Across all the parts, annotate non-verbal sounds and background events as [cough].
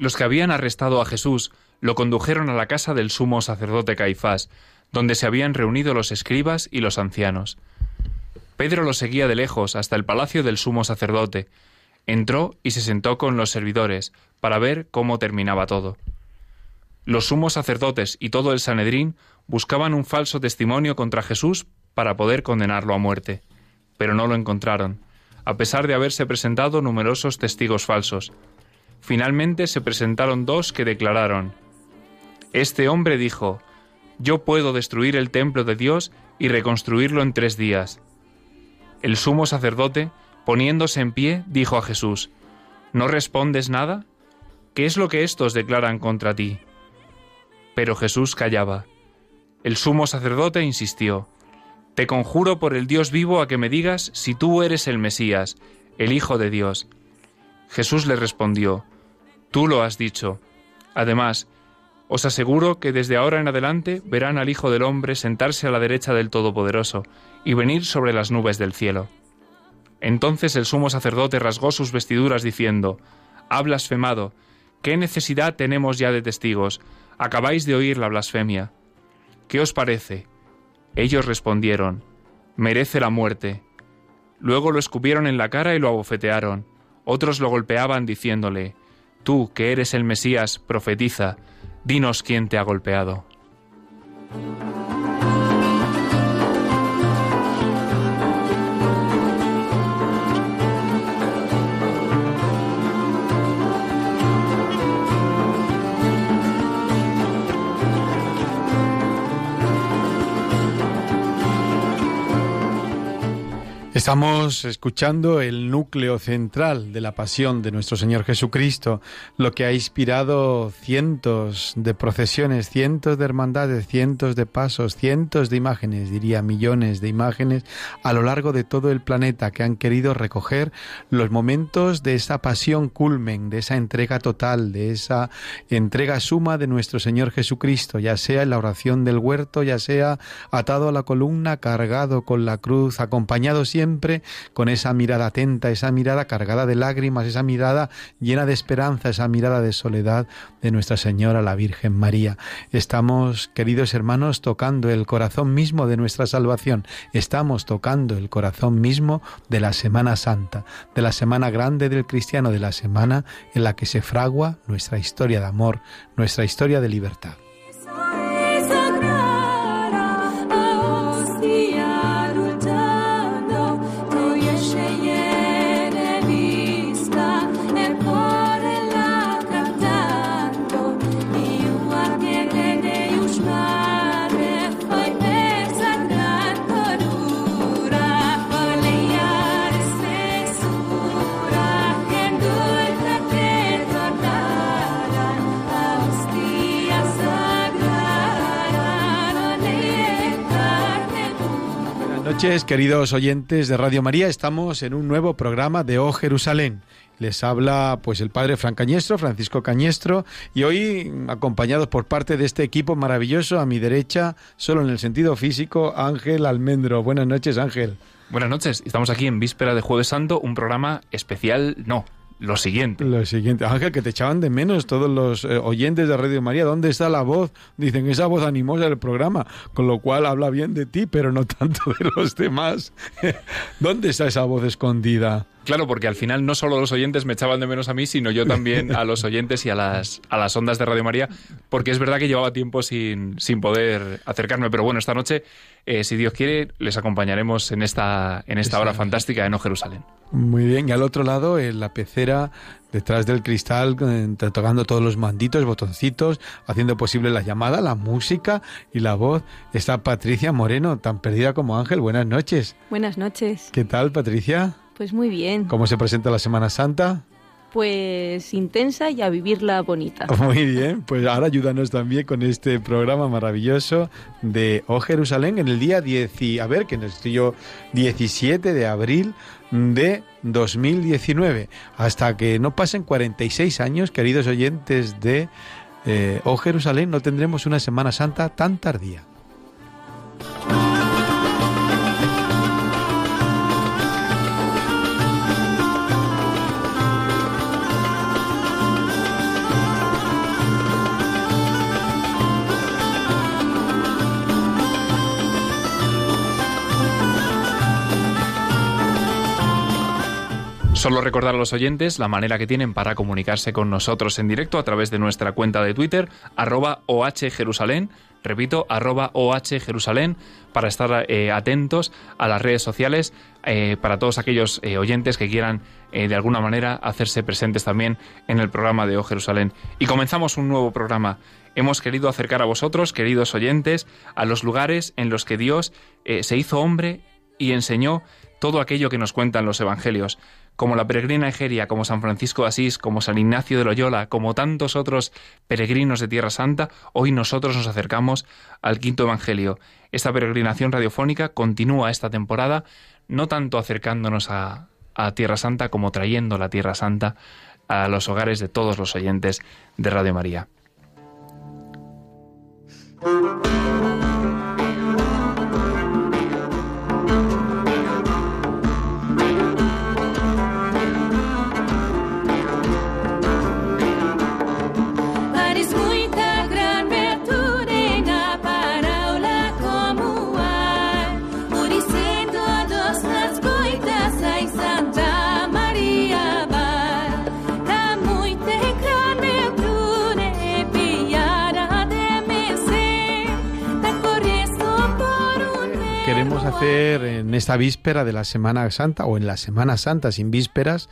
Los que habían arrestado a Jesús lo condujeron a la casa del sumo sacerdote Caifás, donde se habían reunido los escribas y los ancianos. Pedro lo seguía de lejos hasta el palacio del sumo sacerdote. Entró y se sentó con los servidores para ver cómo terminaba todo. Los sumos sacerdotes y todo el Sanedrín buscaban un falso testimonio contra Jesús para poder condenarlo a muerte, pero no lo encontraron, a pesar de haberse presentado numerosos testigos falsos. Finalmente se presentaron dos que declararon, Este hombre dijo, Yo puedo destruir el templo de Dios y reconstruirlo en tres días. El sumo sacerdote, poniéndose en pie, dijo a Jesús, ¿No respondes nada? ¿Qué es lo que éstos declaran contra ti? Pero Jesús callaba. El sumo sacerdote insistió, Te conjuro por el Dios vivo a que me digas si tú eres el Mesías, el Hijo de Dios. Jesús le respondió, Tú lo has dicho. Además, os aseguro que desde ahora en adelante verán al Hijo del Hombre sentarse a la derecha del Todopoderoso y venir sobre las nubes del cielo. Entonces el sumo sacerdote rasgó sus vestiduras diciendo, Ha blasfemado, ¿qué necesidad tenemos ya de testigos? Acabáis de oír la blasfemia. ¿Qué os parece? Ellos respondieron, Merece la muerte. Luego lo escupieron en la cara y lo abofetearon. Otros lo golpeaban diciéndole, Tú, que eres el Mesías, profetiza, dinos quién te ha golpeado. Estamos escuchando el núcleo central de la pasión de nuestro Señor Jesucristo, lo que ha inspirado cientos de procesiones, cientos de hermandades, cientos de pasos, cientos de imágenes, diría millones de imágenes a lo largo de todo el planeta que han querido recoger los momentos de esa pasión culmen, de esa entrega total, de esa entrega suma de nuestro Señor Jesucristo, ya sea en la oración del huerto, ya sea atado a la columna, cargado con la cruz, acompañado siempre con esa mirada atenta, esa mirada cargada de lágrimas, esa mirada llena de esperanza, esa mirada de soledad de Nuestra Señora la Virgen María. Estamos, queridos hermanos, tocando el corazón mismo de nuestra salvación. Estamos tocando el corazón mismo de la Semana Santa, de la Semana Grande del Cristiano, de la semana en la que se fragua nuestra historia de amor, nuestra historia de libertad. Noches, queridos oyentes de Radio María. Estamos en un nuevo programa de Oh Jerusalén. Les habla pues el padre Fran Cañestro, Francisco Cañestro, y hoy acompañados por parte de este equipo maravilloso a mi derecha, solo en el sentido físico, Ángel Almendro. Buenas noches, Ángel. Buenas noches. Estamos aquí en víspera de Jueves Santo, un programa especial, no, lo siguiente. Lo siguiente. Ángel, que te echaban de menos todos los eh, oyentes de Radio María. ¿Dónde está la voz? Dicen, esa voz animosa del programa, con lo cual habla bien de ti, pero no tanto de los demás. [laughs] ¿Dónde está esa voz escondida? Claro, porque al final no solo los oyentes me echaban de menos a mí, sino yo también [laughs] a los oyentes y a las, a las ondas de Radio María, porque es verdad que llevaba tiempo sin, sin poder acercarme. Pero bueno, esta noche, eh, si Dios quiere, les acompañaremos en esta, en esta hora fantástica de No Jerusalén. Muy bien, y al otro lado, en la pecera, detrás del cristal, tocando todos los manditos, botoncitos, haciendo posible la llamada, la música y la voz, está Patricia Moreno, tan perdida como Ángel. Buenas noches. Buenas noches. ¿Qué tal, Patricia? Pues muy bien. ¿Cómo se presenta la Semana Santa? Pues intensa y a vivirla bonita. [laughs] Muy bien, pues ahora ayúdanos también con este programa maravilloso de Oh Jerusalén en el día 10, a ver, que estoy yo 17 de abril de 2019. Hasta que no pasen 46 años, queridos oyentes de eh, Oh Jerusalén, no tendremos una Semana Santa tan tardía. Solo recordar a los oyentes la manera que tienen para comunicarse con nosotros en directo a través de nuestra cuenta de Twitter, arroba Jerusalén, repito, arroba Jerusalén, para estar eh, atentos a las redes sociales, eh, para todos aquellos eh, oyentes que quieran de alguna manera hacerse presentes también en el programa de O Jerusalén. Y comenzamos un nuevo programa. Hemos querido acercar a vosotros, queridos oyentes, a los lugares en los que Dios se hizo hombre y enseñó todo aquello que nos cuentan los evangelios como la peregrina Egeria, como San Francisco de Asís, como San Ignacio de Loyola, como tantos otros peregrinos de Tierra Santa, hoy nosotros nos acercamos al quinto Evangelio. Esta peregrinación radiofónica continúa esta temporada, no tanto acercándonos a, a Tierra Santa como trayendo la Tierra Santa a los hogares de todos los oyentes de Radio María. Esta víspera de la Semana Santa o en la Semana Santa sin vísperas,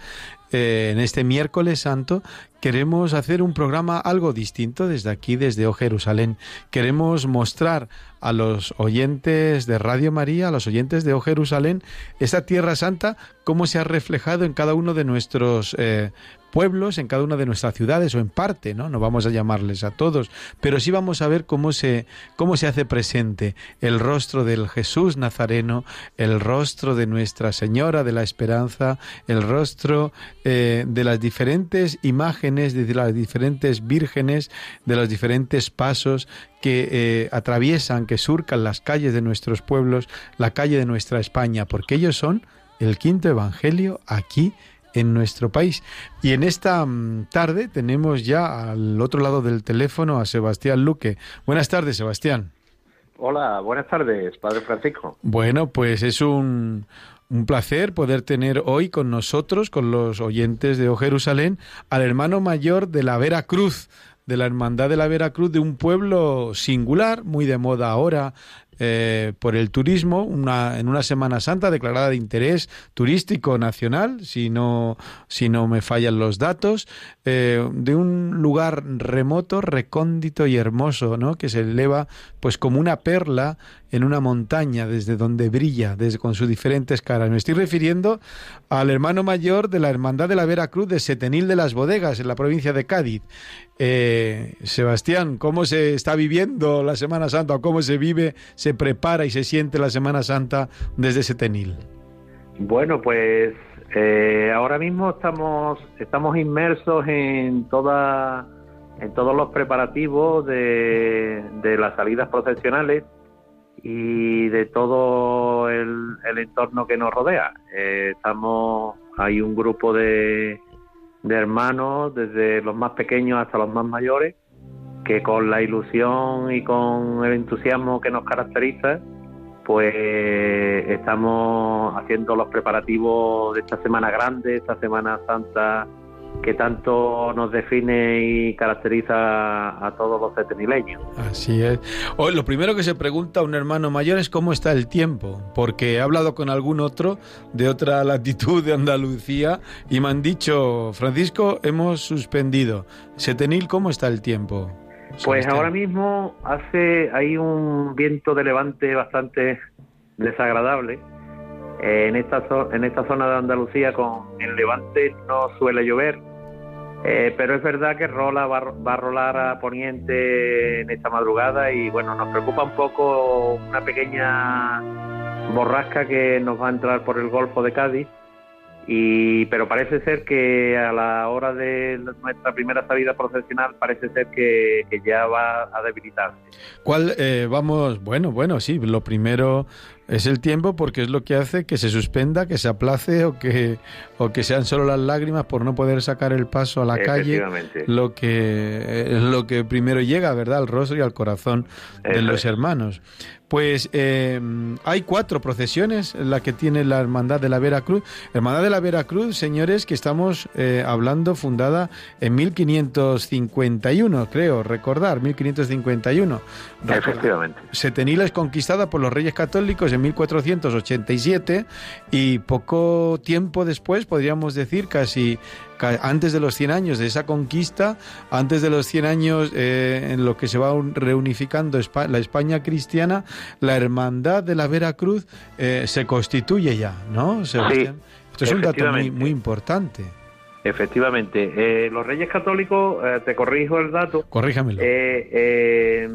eh, en este miércoles santo, queremos hacer un programa algo distinto desde aquí, desde O Jerusalén. Queremos mostrar a los oyentes de Radio María, a los oyentes de O Jerusalén, esta Tierra Santa, cómo se ha reflejado en cada uno de nuestros eh, pueblos, en cada una de nuestras ciudades o en parte, ¿no? No vamos a llamarles a todos, pero sí vamos a ver cómo se, cómo se hace presente el rostro del Jesús Nazareno, el rostro de Nuestra Señora de la Esperanza, el rostro eh, de las diferentes imágenes, de las diferentes vírgenes, de los diferentes pasos que eh, atraviesan, que surcan las calles de nuestros pueblos, la calle de nuestra España, porque ellos son el quinto evangelio aquí en nuestro país. Y en esta mm, tarde tenemos ya al otro lado del teléfono a Sebastián Luque. Buenas tardes, Sebastián. Hola, buenas tardes, Padre Francisco. Bueno, pues es un, un placer poder tener hoy con nosotros, con los oyentes de O Jerusalén, al hermano mayor de la Vera Cruz, de la Hermandad de la Vera Cruz, de un pueblo singular, muy de moda ahora, eh, por el turismo una, en una Semana Santa declarada de interés turístico nacional, si no, si no me fallan los datos, eh, de un lugar remoto, recóndito y hermoso, ¿no? que se eleva pues como una perla en una montaña desde donde brilla, desde con sus diferentes caras. Me estoy refiriendo al hermano mayor de la Hermandad de la Vera Cruz de Setenil de las Bodegas, en la provincia de Cádiz. Eh, Sebastián, ¿cómo se está viviendo la Semana Santa o cómo se vive, se prepara y se siente la Semana Santa desde Setenil? Bueno, pues eh, ahora mismo estamos estamos inmersos en toda en todos los preparativos de, las salidas procesionales y de todo el, entorno que nos rodea. Eh, estamos hay un grupo de de hermanos, desde los más pequeños hasta los más mayores, que con la ilusión y con el entusiasmo que nos caracteriza, pues estamos haciendo los preparativos de esta semana grande, esta semana santa que tanto nos define y caracteriza a todos los setenileños. Así es. Hoy lo primero que se pregunta a un hermano mayor es cómo está el tiempo, porque he hablado con algún otro de otra latitud de Andalucía y me han dicho, Francisco, hemos suspendido. Setenil, ¿cómo está el tiempo? Pues ahora mismo hace hay un viento de levante bastante desagradable. En esta, en esta zona de Andalucía con el levante no suele llover, Eh, pero es verdad que rola va, va, a rolar a poniente en esta madrugada y bueno, nos preocupa un poco una pequeña borrasca que nos va a entrar por el Golfo de Cádiz y pero parece ser que a la hora de nuestra primera salida profesional parece ser que, ya va a debilitarse. ¿Cuál eh, vamos? Bueno, bueno, sí. Lo primero es el tiempo porque es lo que hace que se suspenda, que se aplace o que o que sean solo las lágrimas por no poder sacar el paso a la calle. Lo que es lo que primero llega, ¿verdad? Al rostro y al corazón de los hermanos. Pues eh, hay cuatro procesiones, la que tiene la Hermandad de la Veracruz. Hermandad de la Veracruz, señores, que estamos eh, hablando, fundada en 1551, creo, recordar, 1551. Efectivamente. Setenil es conquistada por los reyes católicos en 1487 y poco tiempo después, podríamos decir, casi antes de los 100 años de esa conquista, antes de los 100 años eh, en lo que se va reunificando la España cristiana, la hermandad de la Veracruz eh, se constituye ya, ¿no? Sí, Esto es un dato muy, muy importante. Efectivamente. Eh, los Reyes Católicos, eh, te corrijo el dato. Corríjamelo. Eh,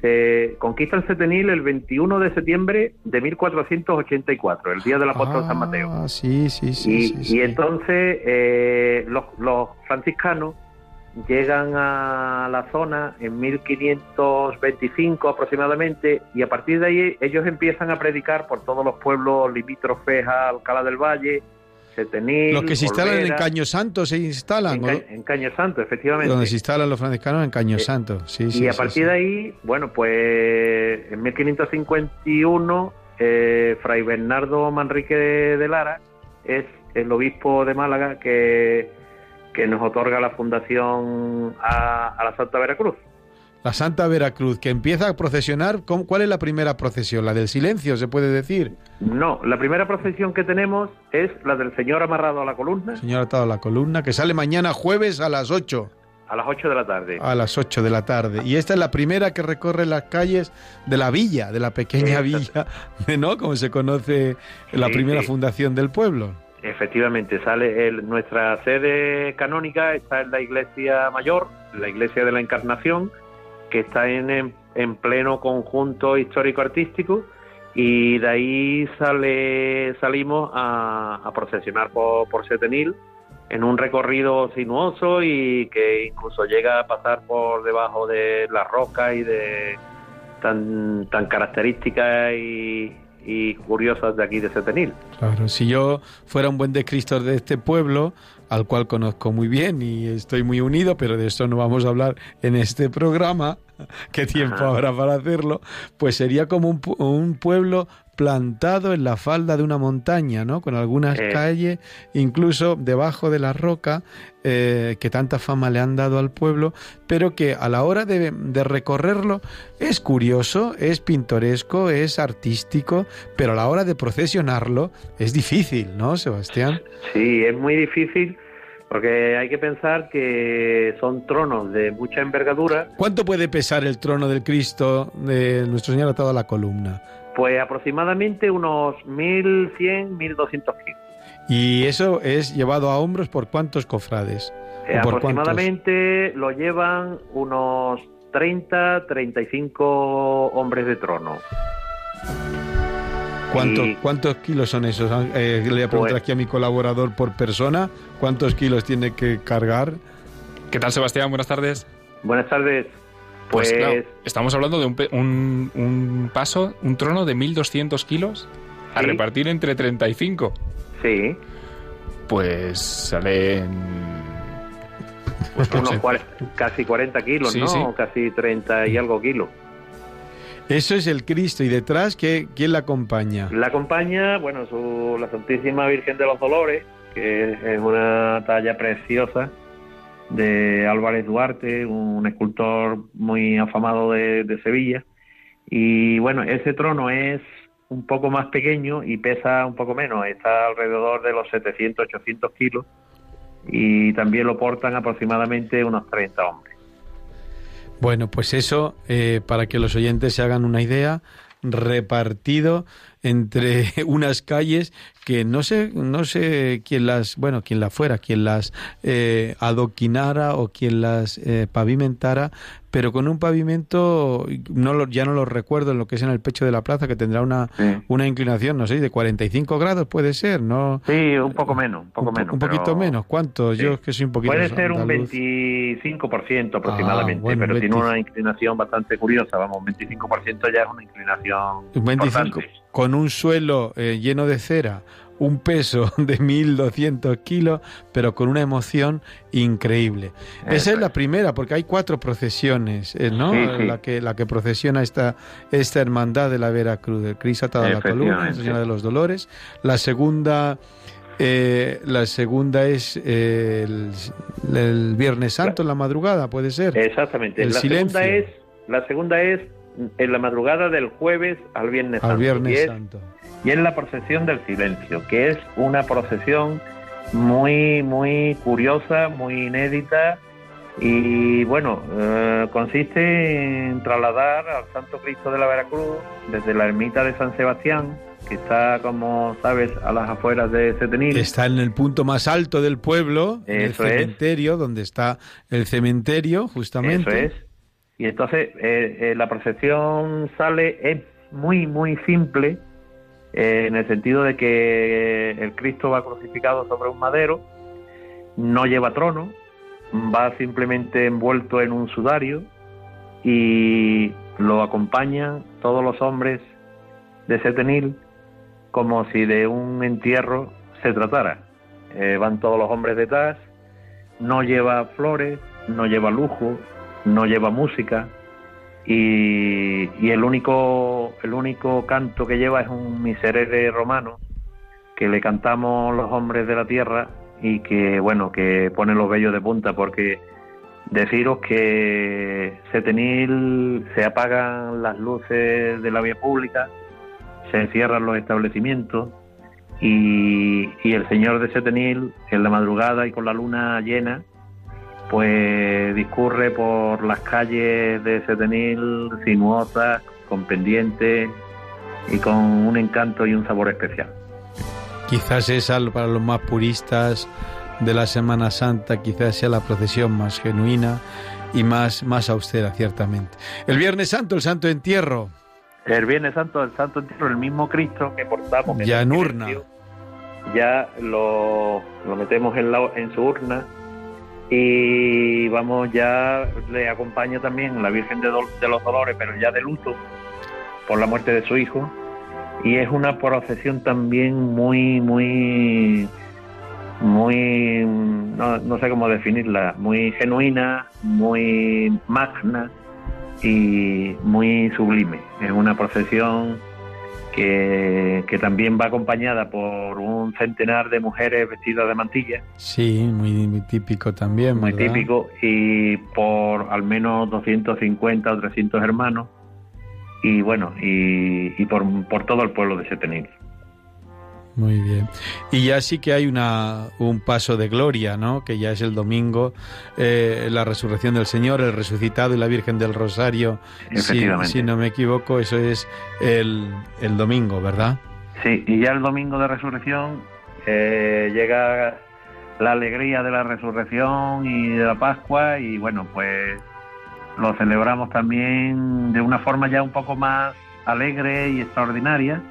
se conquista el Setenil el 21 de septiembre de 1484, el día del apóstol San Mateo. Ah, sí, sí, sí. Y, entonces los, los franciscanos llegan a la zona en 1525 aproximadamente y a partir de ahí ellos empiezan a predicar por todos los pueblos limítrofes a Alcalá del Valle, los que se instalan en Caño Santo se instalan. En, Caño Santo, efectivamente. Donde se instalan los franciscanos en Caño eh, Santo, sí, Y a partir de ahí, bueno, pues en 1551, eh, Fray Bernardo Manrique de, Lara es el obispo de Málaga que, que nos otorga la fundación a la Santa Veracruz la Santa Veracruz, que empieza a procesionar. ¿Cuál es la primera procesión? ¿La del silencio, se puede decir? No, la primera procesión que tenemos es la del Señor amarrado a la columna. Señor atado a la columna, que sale mañana jueves a las 8. A las 8 de la tarde. A las 8 de la tarde. Y esta es la primera que recorre las calles de la villa, de la pequeña villa, [laughs] ¿no? Como se conoce la primera fundación del pueblo. Efectivamente, sale el, nuestra sede canónica está en la iglesia mayor, la iglesia de la Encarnación, que está en, en pleno conjunto histórico-artístico y de ahí sale, salimos a, procesionar por, por Setenil en un recorrido sinuoso y que incluso llega a pasar por debajo de las rocas y de tan, tan características y, y curiosas de aquí de Setenil. Claro, si yo fuera un buen descriptor de este pueblo, al cual conozco muy bien y estoy muy unido, pero de eso no vamos a hablar en este programa, [laughs] qué tiempo habrá para hacerlo, pues sería como un, un pueblo plantado en la falda de una montaña, ¿no? Con algunas calles, incluso debajo de la roca, eh, que tanta fama le han dado al pueblo, pero que a la hora de, recorrerlo es curioso, es pintoresco, es artístico, pero a la hora de procesionarlo es difícil, ¿no, Sebastián? Sí, es muy difícil. Porque hay que pensar que son tronos de mucha envergadura. ¿Cuánto puede pesar el trono del Cristo de Nuestro Señor atado a la columna? Pues aproximadamente unos 1.100, 1.200 kilos. ¿Y eso es llevado a hombros por cuántos cofrades? Eh, aproximadamente lo llevan unos 30, 35 hombres de trono. ¿Cuántos kilos son esos? Eh, le voy a preguntar pues aquí a mi colaborador por persona. ¿Cuántos kilos tiene que cargar? ¿Qué tal, Sebastián? Buenas tardes. Buenas tardes. Pues, pues estamos hablando de un, un, paso, un trono de 1.200 kilos a repartir entre 35. Sí. Pues salen... Pues unos casi 40 kilos, ¿no? Casi 30 y algo kilos. Eso es el Cristo. ¿Y detrás ¿qué, quién la acompaña? La acompaña, bueno, su, la Santísima Virgen de los Dolores, que es una talla preciosa de Álvarez Duarte, un escultor muy afamado de, Sevilla. Y bueno, ese trono es un poco más pequeño y pesa un poco menos, está alrededor de los 700, 800 kilos y también lo portan aproximadamente unos 30 hombres. Bueno, pues eso, eh, para que los oyentes se hagan una idea, repartido entre [laughs] unas calles que no sé, no sé quién las, bueno, quién la fuera, quién las eh, adoquinara o quién las eh, pavimentara, pero con un pavimento, no lo, ya no lo recuerdo en lo que es en el pecho de la plaza, que tendrá una, una inclinación, no sé, de 45 grados puede ser, ¿no? Sí, un poco menos, un poco menos. Un poquito menos, ¿cuánto? Yo es que soy un poquito Puede ser un 25% aproximadamente, ah, pero tiene una inclinación bastante curiosa, vamos, 25% ya es una inclinación 25, con un suelo eh, lleno de cera, un peso [laughs] de 1.200 kilos, pero con una emoción increíble. Esa es la primera, porque hay cuatro procesiones, eh, ¿no? La, que, la que procesiona esta, esta hermandad de la Veracruz, el Cristo atado a la columna, Señora de los Dolores. La segunda... Eh, la segunda es el, Viernes Santo en la madrugada, puede ser. Exactamente. El la silencio. segunda es la segunda es en la madrugada del jueves al Viernes al Viernes Santo. Y es la procesión del silencio, que es una procesión muy, muy curiosa, muy inédita y bueno, eh, consiste en trasladar al Santo Cristo de la Veracruz desde la ermita de San Sebastián, que está, como sabes, a las afueras de Setenil. Está en el punto más alto del pueblo, en el cementerio, donde está el cementerio, justamente. Eso es. Y entonces eh, eh, la procesión sale, es muy, muy simple, eh, en el sentido de que el Cristo va crucificado sobre un madero, no lleva trono, va simplemente envuelto en un sudario y lo acompañan todos los hombres de Setenil como si de un entierro se tratara. van todos los hombres detrás, no lleva flores, no lleva lujo, no lleva música y, el único el único canto que lleva es un miserere romano que le cantamos los hombres de la tierra y que bueno que pone los vellos de punta porque deciros que Setenil se apagan las luces de la vía pública se cierran los establecimientos y, y el señor de Setenil en la madrugada y con la luna llena pues discurre por las calles de Setenil sinuosas, con pendientes y con un encanto y un sabor especial. Quizás esa para los más puristas de la Semana Santa, quizás sea la procesión más genuina y más, más austera, ciertamente. El Viernes Santo, el Santo Entierro. El Viernes Santo, el Santo Entierro, el mismo Cristo que portamos. Ya en urna. Ya lo, lo metemos en, la, en su urna y vamos ya le acompaña también la Virgen de, de, los Dolores pero ya de luto por la muerte de su hijo. Y es una procesión también muy muy muy no, no sé cómo definirla muy genuina muy magna y muy sublime. Es una procesión que, que, también va acompañada por un centenar de mujeres vestidas de mantilla. Sí, muy, típico también. Muy típico, y por al menos 250 o 300 hermanos, y bueno, y, y por, por todo el pueblo de Setenil. Muy bien. Y ya sí que hay una, un paso de gloria, ¿no? Que ya es el domingo, eh, la resurrección del Señor, el resucitado y la Virgen del Rosario. Si, si no me equivoco, eso es el, el, domingo, ¿verdad? Sí, y ya el domingo de resurrección eh, llega la alegría de la resurrección y de la Pascua y bueno, pues lo celebramos también de una forma ya un poco más alegre y extraordinaria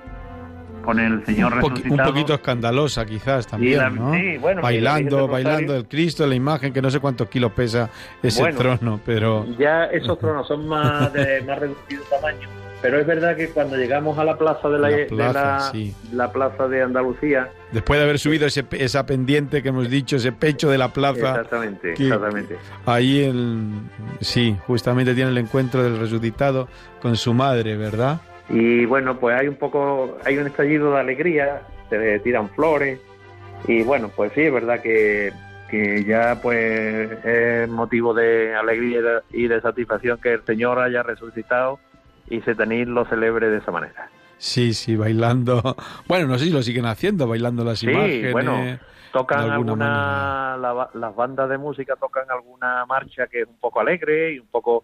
con el Señor un resucitado. Un poquito escandalosa quizás también, ¿no? Sí, bueno, bailando, bailando el Cristo, la imagen que no sé cuántos kilos pesa ese trono, pero... Ya esos tronos son más [laughs] de más reducido tamaño, pero es verdad que cuando llegamos a la plaza de la, plaza, de la, plaza de Andalucía... Después de haber subido ese, esa pendiente que hemos dicho, ese pecho de la plaza... Exactamente, exactamente. Ahí, el, sí, justamente tiene el encuentro del resucitado con su madre, ¿verdad? Y bueno, pues hay un poco, hay un estallido de alegría, se tiran flores y bueno, pues sí, es verdad que, que ya pues es motivo de alegría y de satisfacción que el Señor haya resucitado y Setenil lo celebre de esa manera. Sí, sí, bailando. [laughs] Bueno, no sé si lo siguen haciendo, bailando las imágenes. Sí, bueno, tocan alguna, las bandas de música tocan alguna marcha que es un poco alegre y un poco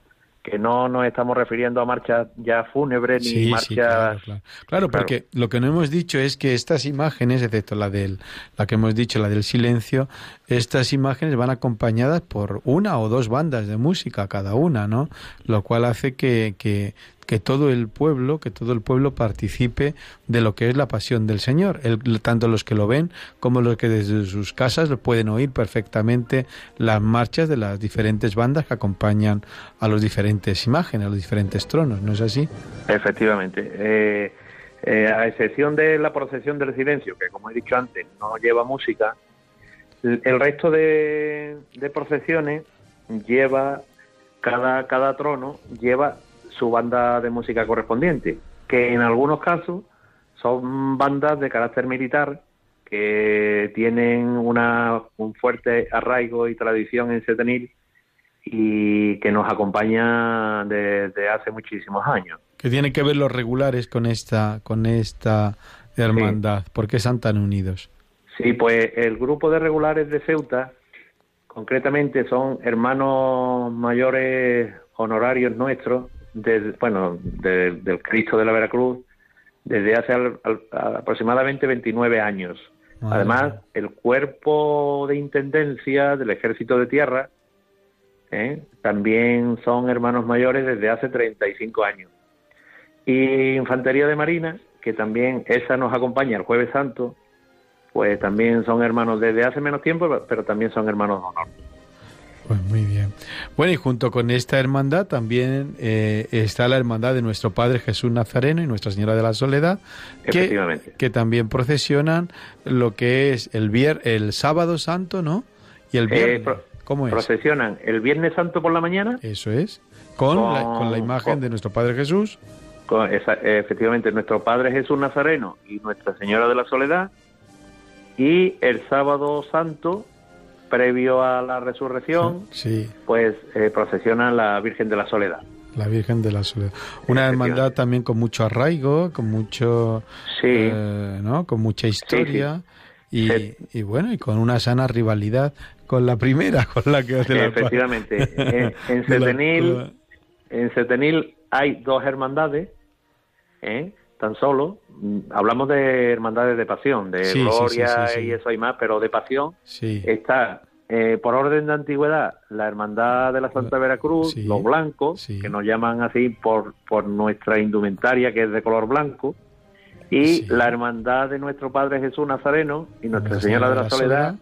que no nos estamos refiriendo a marchas ya fúnebres ni marchas. claro, claro. claro, porque lo que no hemos dicho es que estas imágenes, excepto la del, la que hemos dicho, la del silencio, estas imágenes van acompañadas por una o dos bandas de música cada una, ¿no? Lo cual hace que, que que todo el pueblo, que todo el pueblo participe de lo que es la pasión del Señor, el, tanto los que lo ven como los que desde sus casas pueden oír perfectamente las marchas de las diferentes bandas que acompañan a los diferentes imágenes, a los diferentes tronos, ¿no es así? Efectivamente. Eh, eh, a excepción de la procesión del silencio, que como he dicho antes no lleva música, el resto de, de procesiones lleva cada, cada trono lleva su banda de música correspondiente, que en algunos casos son bandas de carácter militar que tienen una, un fuerte arraigo y tradición en Setenil y que nos acompaña desde hace muchísimos años. Que tienen que ver los regulares con esta, con esta hermandad, ¿por qué están tan unidos? Sí, pues el grupo de regulares de Ceuta, concretamente son hermanos mayores honorarios nuestros, bueno, del Cristo de la Veracruz desde hace aproximadamente 29 años. Además, el cuerpo de intendencia del Ejército de Tierra ¿eh? también son hermanos mayores desde hace 35 años. Y Infantería de Marina, que también esa nos acompaña el Jueves Santo, pues también son hermanos desde hace menos tiempo, pero también son hermanos de honor. Pues muy bien. Bueno, y junto con esta hermandad también eh, está la hermandad de nuestro Padre Jesús Nazareno y Nuestra Señora de la Soledad, que, que también procesionan lo que es el vier, el sábado santo, ¿no? Y el eh, viernes. ¿Cómo es? Procesionan el Viernes Santo por la mañana. Eso es. Con, la, con la, imagen de nuestro Padre Jesús. Con efectivamente, nuestro Padre Jesús Nazareno y Nuestra Señora de la Soledad. Y el sábado santo previo a la resurrección, [laughs] sí. pues eh, procesiona la Virgen de la Soledad. La Virgen de la Soledad. Una hermandad también con mucho arraigo, con mucho, sí. Eh, ¿no? Con mucha historia. Y, y, bueno, y con una sana rivalidad con la primera, [laughs] con la que hace Efectivamente. [laughs] en, en Setenil, en Setenil hay dos hermandades, ¿eh? Tan solo. Hablamos de hermandades de pasión, de gloria y eso hay más, pero de pasión está eh, por orden de antigüedad, la Hermandad de la Santa Veracruz, los blancos, que nos llaman así por, por nuestra indumentaria que es de color blanco, y la Hermandad de nuestro Padre Jesús Nazareno y Nuestra Señora de la, Soledad,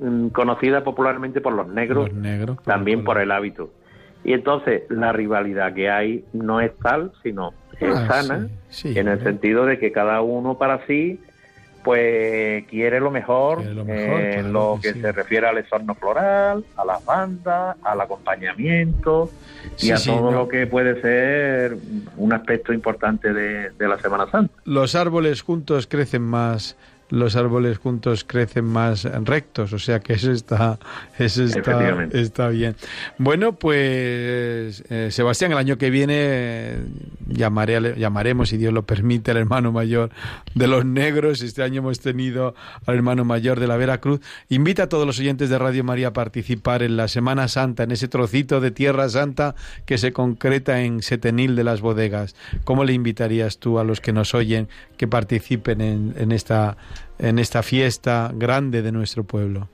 mm, conocida popularmente por los negros, también por el hábito. Y entonces la rivalidad que hay no es tal, sino ah, sana, en el sentido de que cada uno para sí pues quiere lo mejor, en lo que, se refiere al exorno floral, a las bandas, al acompañamiento y a todo lo que puede ser un aspecto importante de, de la Semana Santa. Los árboles juntos crecen más los árboles juntos crecen más rectos, o sea que eso está, eso está, está bien. Bueno, pues eh, Sebastián, el año que viene llamaré, llamaremos, si Dios lo permite, al hermano mayor de los negros. Este año hemos tenido al hermano mayor de la Veracruz. Invita a todos los oyentes de Radio María a participar en la Semana Santa, en ese trocito de Tierra Santa que se concreta en Setenil de las Bodegas. ¿Cómo le invitarías tú a los que nos oyen que participen en, en esta en esta fiesta grande de nuestro pueblo?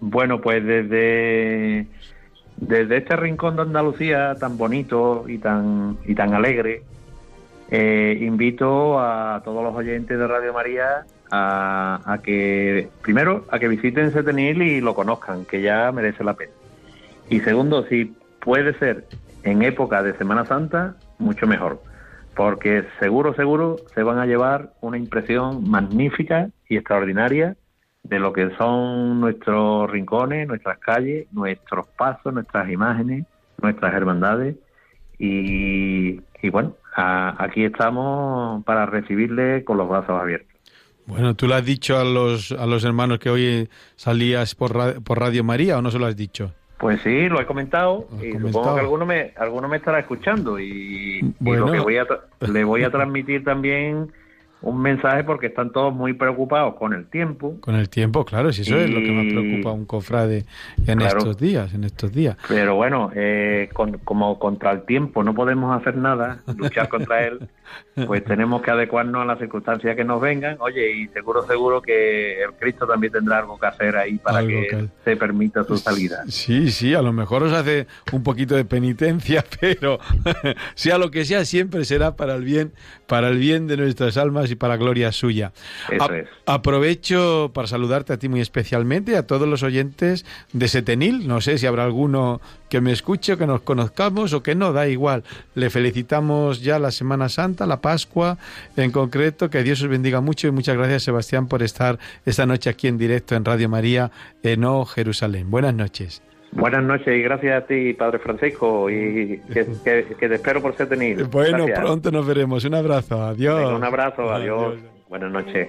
Bueno, pues desde, desde este rincón de Andalucía tan bonito y tan, y tan alegre, eh, invito a todos los oyentes de Radio María a, a, que, primero, a que visiten Setenil y lo conozcan, que ya merece la pena. Y segundo, si puede ser en época de Semana Santa, mucho mejor porque seguro, seguro se van a llevar una impresión magnífica y extraordinaria de lo que son nuestros rincones, nuestras calles, nuestros pasos, nuestras imágenes, nuestras hermandades. Y, bueno, aquí estamos para recibirle con los brazos abiertos. Bueno, ¿tú lo has dicho a los, a los hermanos que hoy salías por, por Radio María o no se lo has dicho? Pues sí, lo he comentado y supongo que alguno me, alguno me estará escuchando y, lo que voy a le voy a [laughs] transmitir también un mensaje porque están todos muy preocupados con el tiempo. Con el tiempo, claro, si eso es lo que más preocupa a un cofrade en estos días, en estos días. Pero bueno, eh, como contra el tiempo no podemos hacer nada, luchar contra él, [laughs] pues tenemos que adecuarnos a las circunstancias que nos vengan. Oye, y seguro, seguro que el Cristo también tendrá algo que hacer ahí para que, se permita su salida. Sí, sí, a lo mejor os hace un poquito de penitencia, [laughs] pero [laughs] sea lo que sea, siempre será para el bien, para el bien de nuestras almas y para gloria suya. Eso es. Aprovecho para saludarte a ti muy especialmente, a todos los oyentes de Setenil. No sé si habrá alguno que me escuche, que nos conozcamos o que no, da igual. Le felicitamos ya la Semana Santa, la Pascua en concreto. Que Dios os bendiga mucho y muchas gracias, Sebastián, por estar esta noche aquí en directo en Radio María en O Jerusalén. Buenas noches. Buenas noches y gracias a ti, Padre Francisco, y que, te espero por ser tenido. Bueno, pronto nos veremos. Un abrazo, adiós. un abrazo, adiós. Buenas noches.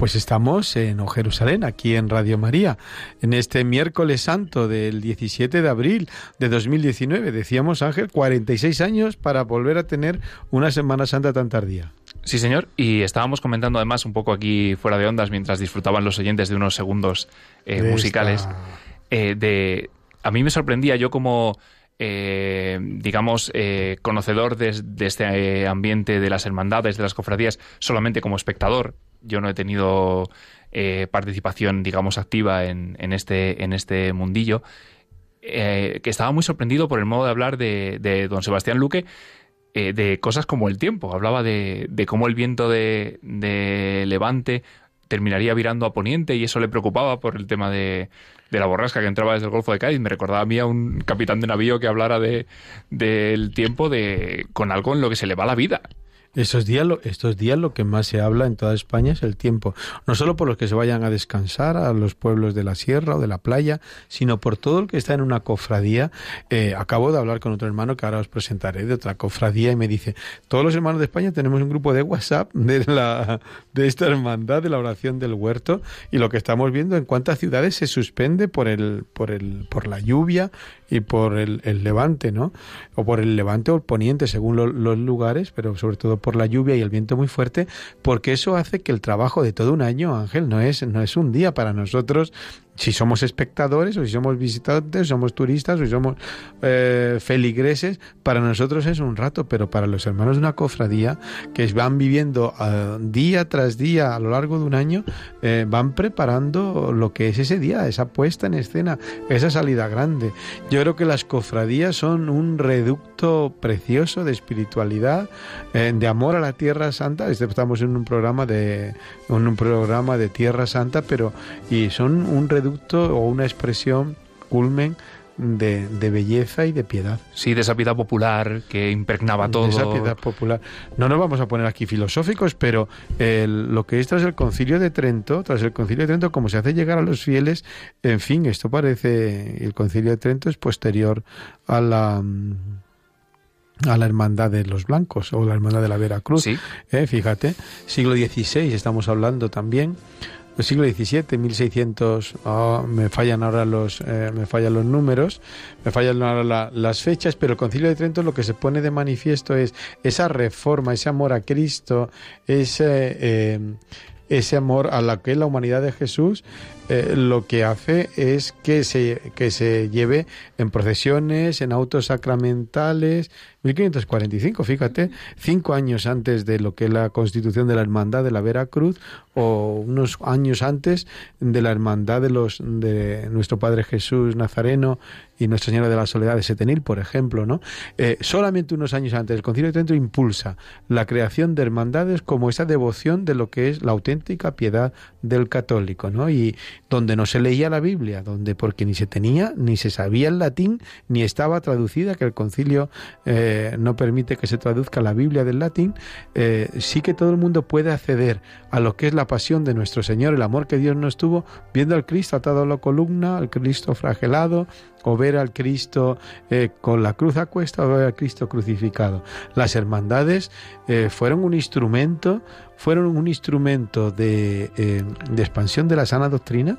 Pues estamos en o Jerusalén, aquí en Radio María, en este miércoles santo del 17 de abril de 2019. Decíamos, Ángel, 46 años para volver a tener una Semana Santa tan tardía. Sí, señor. Y estábamos comentando además un poco aquí fuera de ondas mientras disfrutaban los oyentes de unos segundos eh, musicales. Eh, de, a mí me sorprendía yo como... Eh, digamos, conocedor de, este ambiente de las hermandades, de las cofradías, solamente como espectador, yo no he tenido eh, participación, digamos, activa en, en, este, en este mundillo, eh, que estaba muy sorprendido por el modo de hablar de, don Sebastián Luque, eh, de cosas como el tiempo. Hablaba de, de cómo el viento de, de, Levante terminaría virando a Poniente y eso le preocupaba por el tema de, la borrasca que entraba desde el Golfo de Cádiz. Me recordaba a mí a un capitán de navío que hablara de, del tiempo de, con algo en lo que se le va la vida. Estos días, lo, estos días lo que más se habla en toda España es el tiempo, no solo por los que se vayan a descansar a los pueblos de la sierra o de la playa, sino por todo el que está en una cofradía. Eh, acabo de hablar con otro hermano que ahora os presentaré de otra cofradía y me dice, todos los hermanos de España tenemos un grupo de WhatsApp de, la, de esta hermandad de la oración del huerto y lo que estamos viendo en cuántas ciudades se suspende por, el, por, el, por la lluvia y por el, levante, ¿no? O por el levante o el poniente, según los lugares, pero sobre todo por la lluvia y el viento muy fuerte, porque eso hace que el trabajo de todo un año, Ángel, no es, no es un día para nosotros si somos espectadores o si somos visitantes, somos turistas o si somos eh, feligreses, para nosotros es un rato, pero para los hermanos de una cofradía que van viviendo ah, día tras día a lo largo de un año, eh, van preparando lo que es ese día, esa puesta en escena, esa salida grande. Yo creo que las cofradías son un reducto precioso de espiritualidad, eh, de amor a la Tierra Santa. Estamos en un programa de un programa de Tierra Santa, pero y son un reducto o una expresión culmen de, belleza y de piedad. Sí, de esa piedad popular que impregnaba todo. De esa piedad popular. No nos vamos a poner aquí filosóficos, pero lo que es tras el concilio de Trento, tras el concilio de Trento, como se hace llegar a los fieles, en fin, esto parece, el concilio de Trento es posterior a la a la hermandad de los blancos o la hermandad de la Veracruz. Sí. Eh, fíjate, siglo XVI estamos hablando también el siglo XVII, 1600, me fallan ahora los, eh, me fallan los números, me fallan ahora las fechas, pero el Concilio de Trento lo que se pone de manifiesto es esa reforma, ese amor a Cristo, ese, eh, ese amor a la que la humanidad de Jesús eh, lo que hace es que se, que se lleve en procesiones, en autos sacramentales, 1545, fíjate, cinco años antes de lo que es la constitución de la Hermandad de la Veracruz o unos años antes de la Hermandad de los de nuestro Padre Jesús Nazareno y Nuestra Señora de la Soledad de Setenil, por ejemplo, ¿no? Eh, solamente unos años antes, el Concilio de Trento impulsa la creación de hermandades como esa devoción de lo que es la auténtica piedad del católico, ¿no? Y donde no se leía la Biblia, donde porque ni se tenía, ni se sabía el latín, ni estaba traducida, que el Concilio eh, no permite que se traduzca la Biblia del latín, eh, sí que todo el mundo puede acceder a lo que es la pasión de nuestro Señor, el amor que Dios nos tuvo, viendo al Cristo atado a la columna, al Cristo flagelado, o ver al Cristo eh, con la cruz a cuesta o ver al Cristo crucificado. Las hermandades fueron un instrumento, fueron un instrumento de, eh, de, expansión de la sana doctrina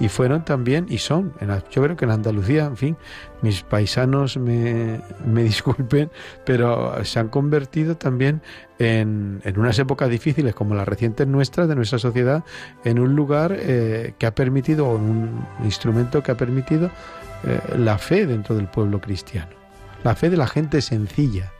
y fueron también, y son, en yo creo que en Andalucía, en fin, mis paisanos me, me [laughs] disculpen, pero se han convertido también en, en, unas épocas difíciles como las recientes nuestras de nuestra sociedad, en un lugar que ha permitido, o un instrumento que ha permitido eh, la fe dentro del pueblo cristiano, la fe de la gente sencilla.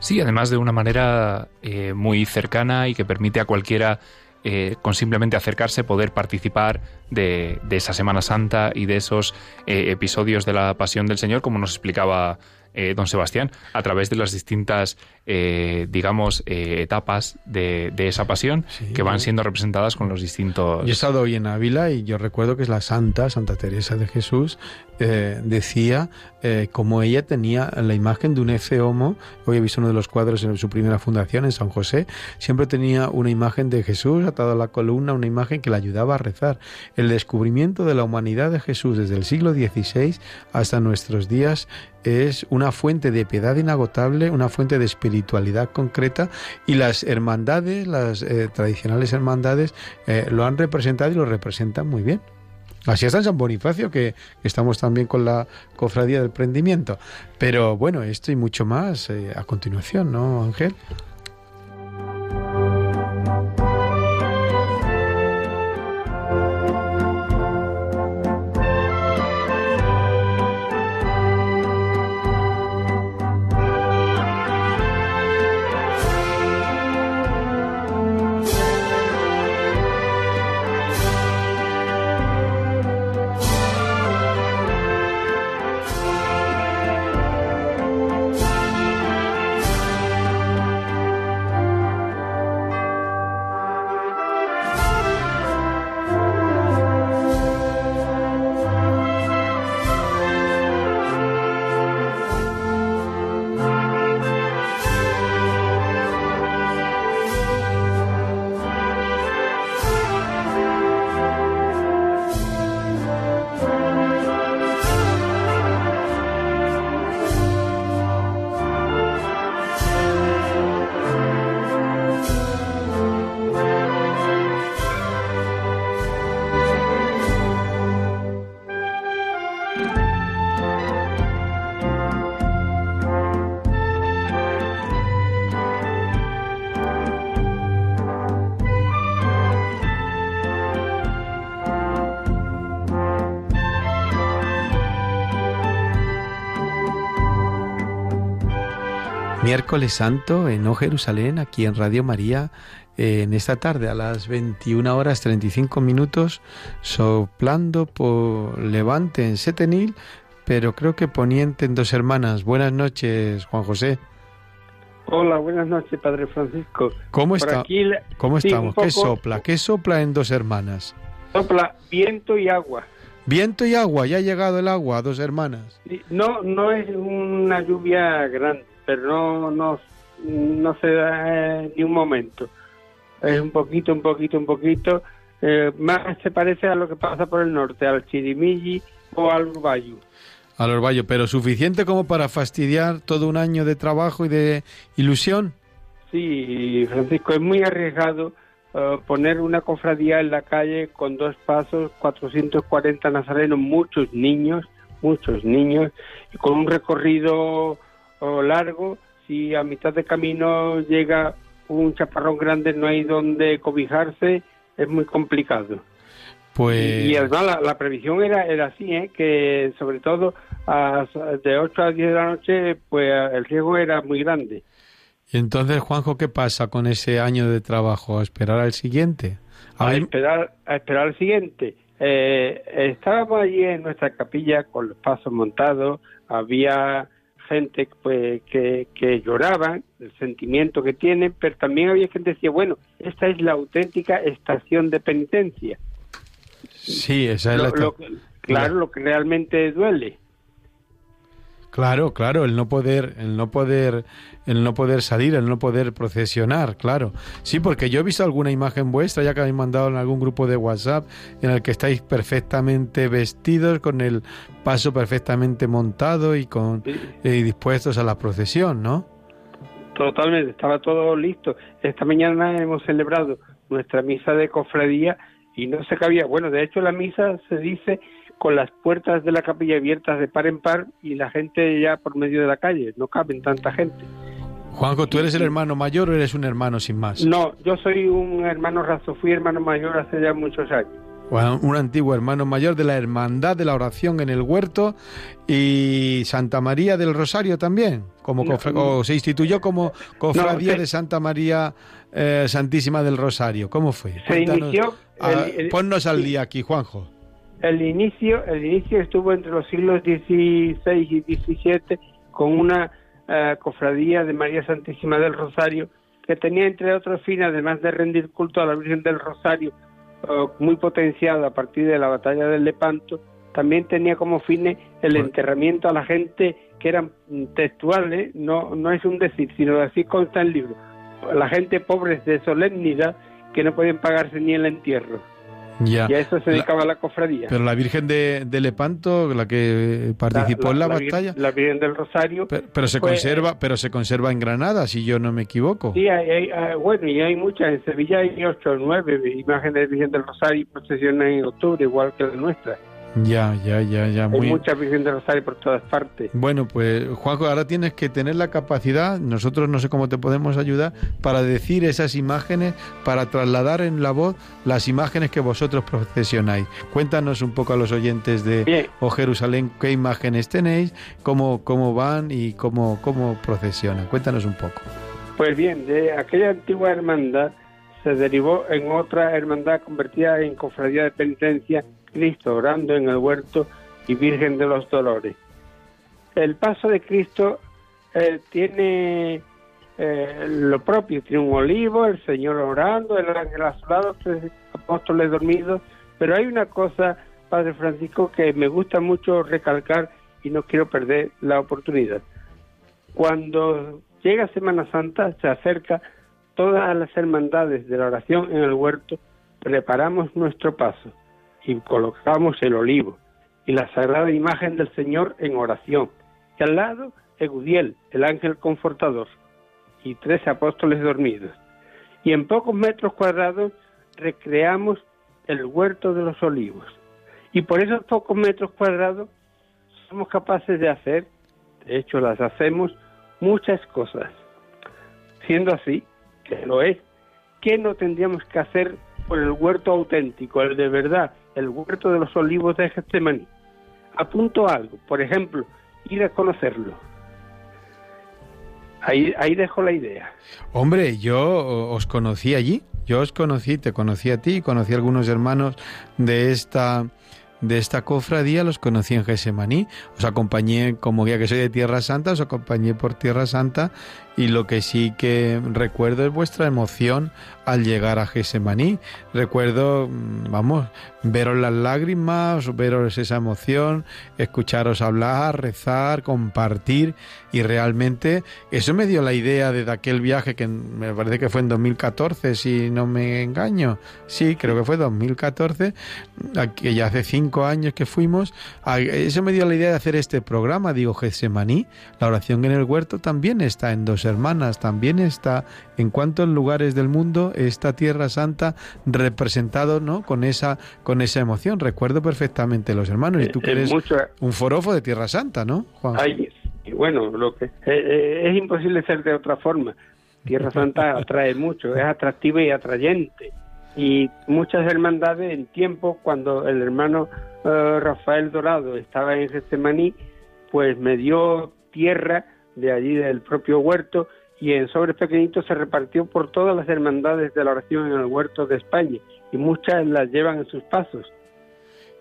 Sí, además de una manera eh, muy cercana y que permite a cualquiera eh, con simplemente acercarse poder participar de, de, esa Semana Santa y de esos episodios de la Pasión del Señor, como nos explicaba don Sebastián, a través de las distintas eh, digamos, eh, etapas de, esa pasión que van siendo representadas con los distintos... Yo he estado hoy en Ávila y yo recuerdo que es la Santa, Santa Teresa de Jesús, eh, decía como ella tenía la imagen de un Efe Homo, hoy he visto uno de los cuadros en su primera fundación en San José, siempre tenía una imagen de Jesús atado a la columna, una imagen que le ayudaba a rezar. El descubrimiento de la humanidad de Jesús desde el siglo XVI hasta nuestros días es una fuente de piedad inagotable, una fuente de espiritualidad espiritualidad concreta y las hermandades, las eh, tradicionales hermandades, eh, lo han representado y lo representan muy bien. Así está en San Bonifacio, que estamos también con la cofradía del prendimiento. Pero bueno, esto y mucho más eh, a continuación, ¿no, Ángel? Miércoles Santo en O Jerusalén, aquí en Radio María, en esta tarde a las 21 horas 35 minutos, soplando por Levante en Setenil, pero creo que poniente en Dos Hermanas. Buenas noches, Juan José. Hola, buenas noches, Padre Francisco. ¿Cómo, está, ¿cómo estamos? ¿Qué sopla? ¿Qué sopla en Dos Hermanas? Sopla viento y agua. Viento y agua, ya ha llegado el agua a Dos Hermanas. No, no es una lluvia grande pero no, no, no se da ni un momento. Es un poquito, un poquito, un poquito. Eh, más se parece a lo que pasa por el norte, al Chirimilli o al Urbayo. Al Urbayo, pero suficiente como para fastidiar todo un año de trabajo y de ilusión. Sí, Francisco, es muy arriesgado eh, poner una cofradía en la calle con dos pasos, 440 nazarenos, muchos niños, muchos niños, y con un recorrido o largo, si a mitad de camino llega un chaparrón grande, no hay donde cobijarse, es muy complicado. Pues... Y, además la, previsión era, era así, ¿eh? que sobre todo a, de 8 a 10 de la noche, pues el riesgo era muy grande. Y entonces, Juanjo, ¿qué pasa con ese año de trabajo? ¿A esperar al siguiente? A, esperar, a esperar al siguiente. Eh, estábamos allí en nuestra capilla con los pasos montados, había gente pues, que, que lloraban, el sentimiento que tienen, pero también había gente que decía, bueno, esta es la auténtica estación de penitencia. Sí, esa es la... claro, lo que realmente duele. Claro, claro, el no poder, el no poder, el no poder salir, el no poder procesionar, claro. Sí, porque yo he visto alguna imagen vuestra, ya que habéis mandado en algún grupo de WhatsApp, en el que estáis perfectamente vestidos, con el paso perfectamente montado y con y dispuestos a la procesión, ¿no? Totalmente, estaba todo listo. Esta mañana hemos celebrado nuestra misa de cofradía y no se cabía. Bueno, de hecho la misa se dice con las puertas de la capilla abiertas de par en par y la gente ya por medio de la calle, no caben tanta gente. Juanjo, ¿tú eres el hermano mayor o eres un hermano sin más? No, yo soy un hermano raso, fui hermano mayor hace ya muchos años. Bueno, un antiguo hermano mayor de la Hermandad de la Oración en el Huerto y Santa María del Rosario también, como o se instituyó como cofradía de Santa María eh, Santísima del Rosario. ¿Cómo fue? Se inició. ponnos al día aquí, Juanjo. El inicio, el inicio estuvo entre los siglos XVI y XVII con una eh, cofradía de María Santísima del Rosario que tenía entre otros fines, además de rendir culto a la Virgen del Rosario, eh, muy potenciado a partir de la batalla del Lepanto, también tenía como fines el enterramiento a la gente que eran textuales, no, no es un decir, sino así consta el libro, la gente pobre de solemnidad que no podían pagarse ni el entierro. Ya. Y a eso se dedicaba la, cofradía. Pero la Virgen de, Lepanto, la que participó en la, batalla. La Virgen del Rosario. Pero, se conserva, pero se conserva en Granada, si yo no me equivoco. Sí, hay, bueno, y hay muchas. En Sevilla hay ocho o nueve imágenes de Virgen del Rosario y procesiones en octubre, igual que la nuestra. Ya, ya, ya, ya. Hay mucha Virgen de Rosario por todas partes. Bueno, pues Juanjo, ahora tienes que tener la capacidad, nosotros no sé cómo te podemos ayudar, para decir esas imágenes, para trasladar en la voz las imágenes que vosotros procesionáis. Cuéntanos un poco a los oyentes de O Jerusalén qué imágenes tenéis, cómo, cómo van y cómo, cómo procesionan. Cuéntanos un poco. Pues bien, de aquella antigua hermandad se derivó en otra hermandad convertida en cofradía de penitencia Cristo orando en el huerto y Virgen de los Dolores. El paso de Cristo eh, tiene eh, lo propio, tiene un olivo, el Señor orando, el ángel a su lado, tres apóstoles dormidos, pero hay una cosa, Padre Francisco, que me gusta mucho recalcar y no quiero perder la oportunidad. Cuando llega Semana Santa, se acerca todas las hermandades de la oración en el huerto, preparamos nuestro paso y colocamos el olivo y la sagrada imagen del Señor en oración. Y al lado, Egudiel, el ángel confortador, y tres apóstoles dormidos. Y en pocos metros cuadrados recreamos el huerto de los olivos. Y por esos pocos metros cuadrados somos capaces de hacer, de hecho las hacemos, muchas cosas. Siendo así, que lo es, ¿qué no tendríamos que hacer por el huerto auténtico, el de verdad, el huerto de los olivos de Getsemaní. Apunto algo, por ejemplo, ir a conocerlo. Ahí, ahí dejo la idea. Hombre, yo os conocí allí, yo os conocí, te conocí a ti, conocí a algunos hermanos de esta de esta cofradía los conocí en Gesemaní. Os acompañé, como guía que soy de Tierra Santa, os acompañé por Tierra Santa y lo que sí que recuerdo es vuestra emoción al llegar a Gesemaní. Recuerdo, mm, vamos, veros las lágrimas, veros esa emoción, escucharos hablar, rezar, compartir y realmente eso me dio la idea de, aquel viaje que me parece que fue en 2014, si no me engaño. Sí, creo que fue 2014, que ya hace cinco años que fuimos. Eso me dio la idea de hacer este programa, digo, Gesemaní, la oración en el huerto también está en dos hermanas, también está en cuántos lugares del mundo esta Tierra Santa representado, ¿no? Con esa con esa emoción. Recuerdo perfectamente los hermanos y tú que eres un forofo de Tierra Santa, ¿no? Juan? bueno, lo que eh, eh, es imposible ser de otra forma. Tierra [laughs] Santa atrae mucho, es atractiva y atrayente. Y muchas hermandades en tiempo cuando el hermano eh, Rafael Dorado estaba en Getsemaní, pues me dio tierra de allí del propio huerto y en sobres pequeñitos se repartió por todas las hermandades de la oración en el huerto de España y muchas las llevan en sus pasos.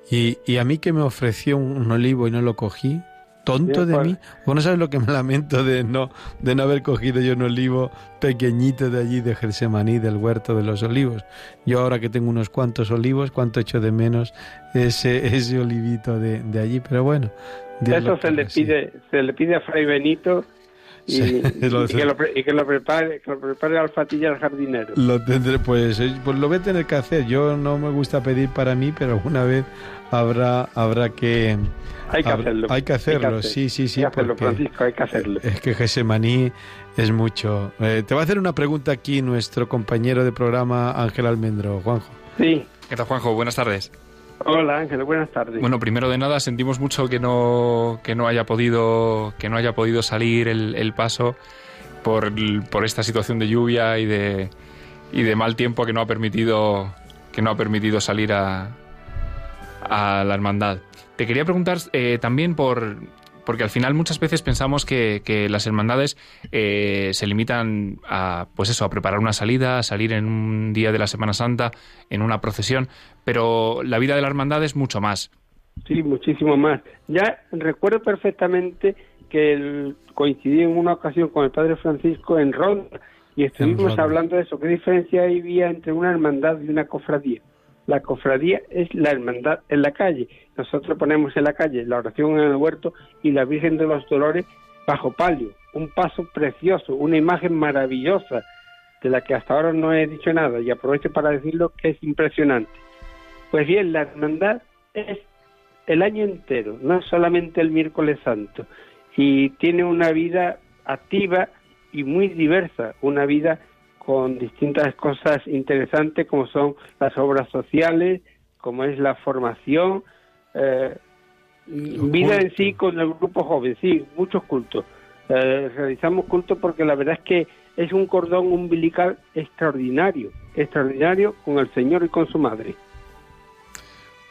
Y, y a mí que me ofreció un olivo y no lo cogí, tonto de mí. Bueno, sabes lo que me [laughs] lamento de no, de no haber cogido yo un olivo pequeñito de allí de Gersemaní, del huerto de los olivos. Yo ahora que tengo unos cuantos olivos, cuánto echo de menos ese, [laughs] ese olivito de, de allí, pero bueno. Eso se le pide, se le pide a Fray Benito [laughs] [laughs] y, que lo, prepare, que lo prepare al fatilla al jardinero. Lo tendré, pues, eh, pues lo voy a tener que hacer. Yo no me gusta pedir para mí, pero alguna vez habrá habrá que hay que hacerlo. Hay que hacerlo, sí, sí, sí. Hay que hacerlo, Francisco, hay que hacerlo. Es que Gesemaní es mucho. Eh, te va a hacer una pregunta aquí nuestro compañero de programa Ángel Almendro, Juanjo. Sí. ¿Qué tal, Juanjo? Buenas tardes. Hola Ángel, buenas tardes. Bueno, primero de nada sentimos mucho que no, que no haya podido que no haya podido salir el, paso por, por, esta situación de lluvia y de, y de mal tiempo que no ha permitido que no ha permitido salir a, a la hermandad. Te quería preguntar eh, también por porque al final muchas veces pensamos que, las hermandades eh, se limitan a, pues eso, a preparar una salida, a salir en un día de la Semana Santa, en una procesión, pero la vida de la hermandad es mucho más. Sí, muchísimo más. Ya recuerdo perfectamente que coincidí en una ocasión con el Padre Francisco en Ronda y estuvimos hablando de eso. ¿Qué diferencia había entre una hermandad y una cofradía? La cofradía es la hermandad en la calle. Nosotros ponemos en la calle la oración en el huerto y la Virgen de los Dolores bajo palio. Un paso precioso, una imagen maravillosa de la que hasta ahora no he dicho nada y aprovecho para decirlo que es impresionante. Pues bien, la hermandad es el año entero, no solamente el miércoles santo, y tiene una vida activa y muy diversa, una vida con distintas cosas interesantes como son las obras sociales, como es la formación, eh, vida en sí con el grupo joven, sí, muchos cultos. Eh, realizamos cultos porque la verdad es que es un cordón umbilical extraordinario, extraordinario con el Señor y con su madre.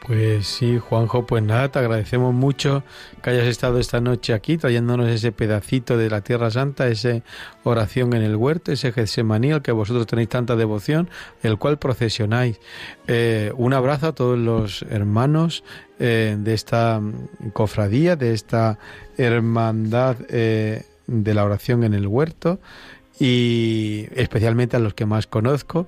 Pues sí, Juanjo, pues nada, te agradecemos mucho que hayas estado esta noche aquí trayéndonos ese pedacito de la Tierra Santa, esa oración en el huerto, ese Getsemaní al que vosotros tenéis tanta devoción, el cual procesionáis. Eh, un abrazo a todos los hermanos eh, de esta cofradía, de esta hermandad eh, de la oración en el huerto y especialmente a los que más conozco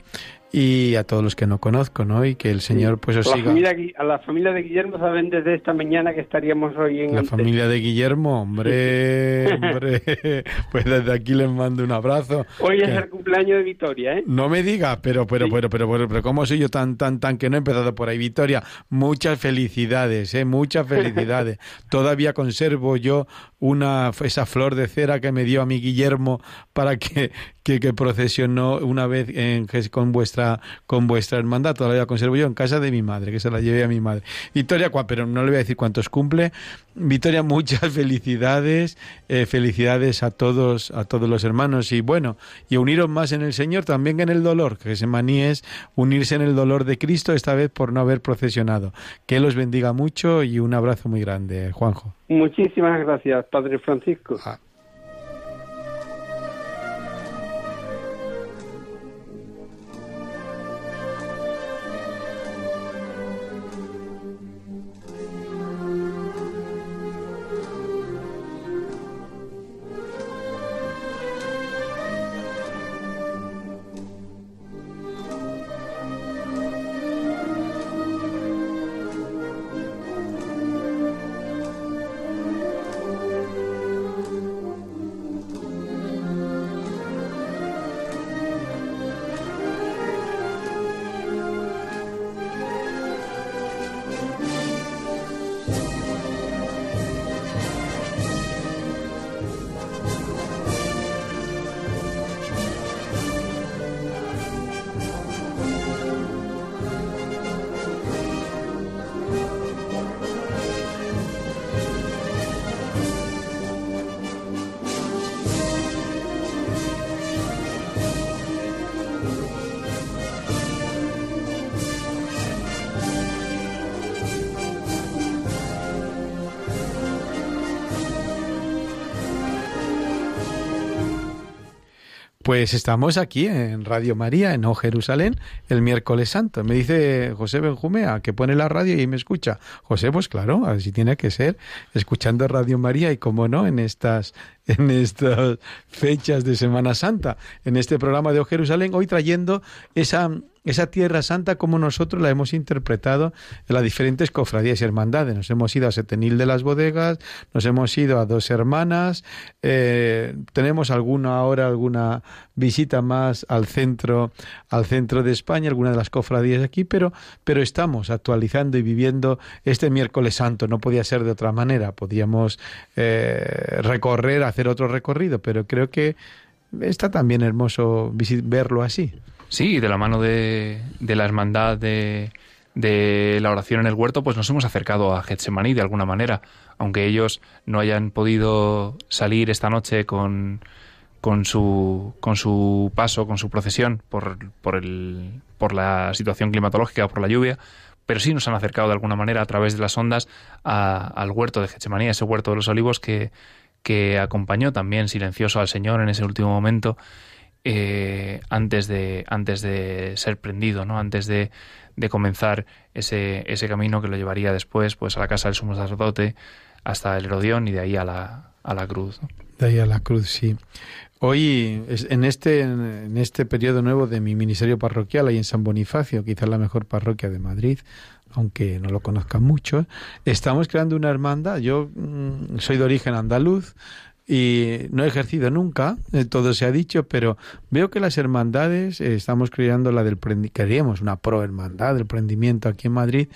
y a todos los que no conozco, ¿no? Y que el Señor pues os a siga. Familia, a la familia de Guillermo saben desde esta mañana que estaríamos hoy en la familia de Guillermo, hombre, [laughs] hombre, [laughs] pues desde aquí les mando un abrazo. Hoy es el cumpleaños de Victoria, ¿eh? No me diga, pero pero, pero pero pero pero cómo soy yo tan tan tan que no he empezado por ahí, Victoria. Muchas felicidades, eh, muchas felicidades. [laughs] Todavía conservo yo una esa flor de cera que me dio a mi Guillermo para que que, que procesionó una vez en, con vuestra con vuestra hermandad. Todavía la conservo yo en casa de mi madre, que se la llevé a mi madre. Victoria, pero no le voy a decir cuántos cumple. Victoria, [laughs] muchas felicidades, eh, felicidades a todos a todos los hermanos y bueno y uniros más en el Señor, también en el dolor, que se maníes unirse en el dolor de Cristo esta vez por no haber procesionado. Que los bendiga mucho y un abrazo muy grande, Juanjo. Muchísimas gracias, Padre Francisco. Ah. Pues estamos aquí en Radio María, en O Jerusalén, el miércoles santo. Me dice José Benjumea que pone la radio y me escucha. José, pues claro, así tiene que ser, escuchando Radio María y como no, en estas, en estas fechas de Semana Santa, en este programa de O Jerusalén, hoy trayendo esa esa tierra santa como nosotros la hemos interpretado en las diferentes cofradías y hermandades. Nos hemos ido a Setenil de las Bodegas, nos hemos ido a Dos Hermanas, eh, tenemos alguna ahora alguna visita más al centro, al centro de España, alguna de las cofradías aquí, pero, pero estamos actualizando y viviendo este miércoles santo. No podía ser de otra manera. Podíamos eh, recorrer, hacer otro recorrido, pero creo que está también hermoso verlo así. Sí, de la mano de, de la hermandad de, de la oración en el huerto, pues nos hemos acercado a Getsemaní de alguna manera, aunque ellos no hayan podido salir esta noche con, con su, con su paso, con su procesión por, por, el, por la situación climatológica, por la lluvia, pero sí nos han acercado de alguna manera a través de las ondas al huerto de Getsemaní, ese huerto de los olivos que, que acompañó también silencioso al Señor en ese último momento eh, antes, de, antes de ser prendido, ¿no? antes de, de, comenzar ese, ese camino que lo llevaría después pues, a la casa del sumo sacerdote, hasta el Herodión y de ahí a la, a la cruz. De ahí a la cruz, sí. Hoy, en este, en este periodo nuevo de mi ministerio parroquial, ahí en San Bonifacio, quizás la mejor parroquia de Madrid, aunque no lo conozcan mucho, estamos creando una hermandad. Yo mm, soy de origen andaluz, y no he ejercido nunca, eh, todo se ha dicho, pero veo que las hermandades, eh, estamos creando la del queríamos una pro hermandad del prendimiento aquí en Madrid,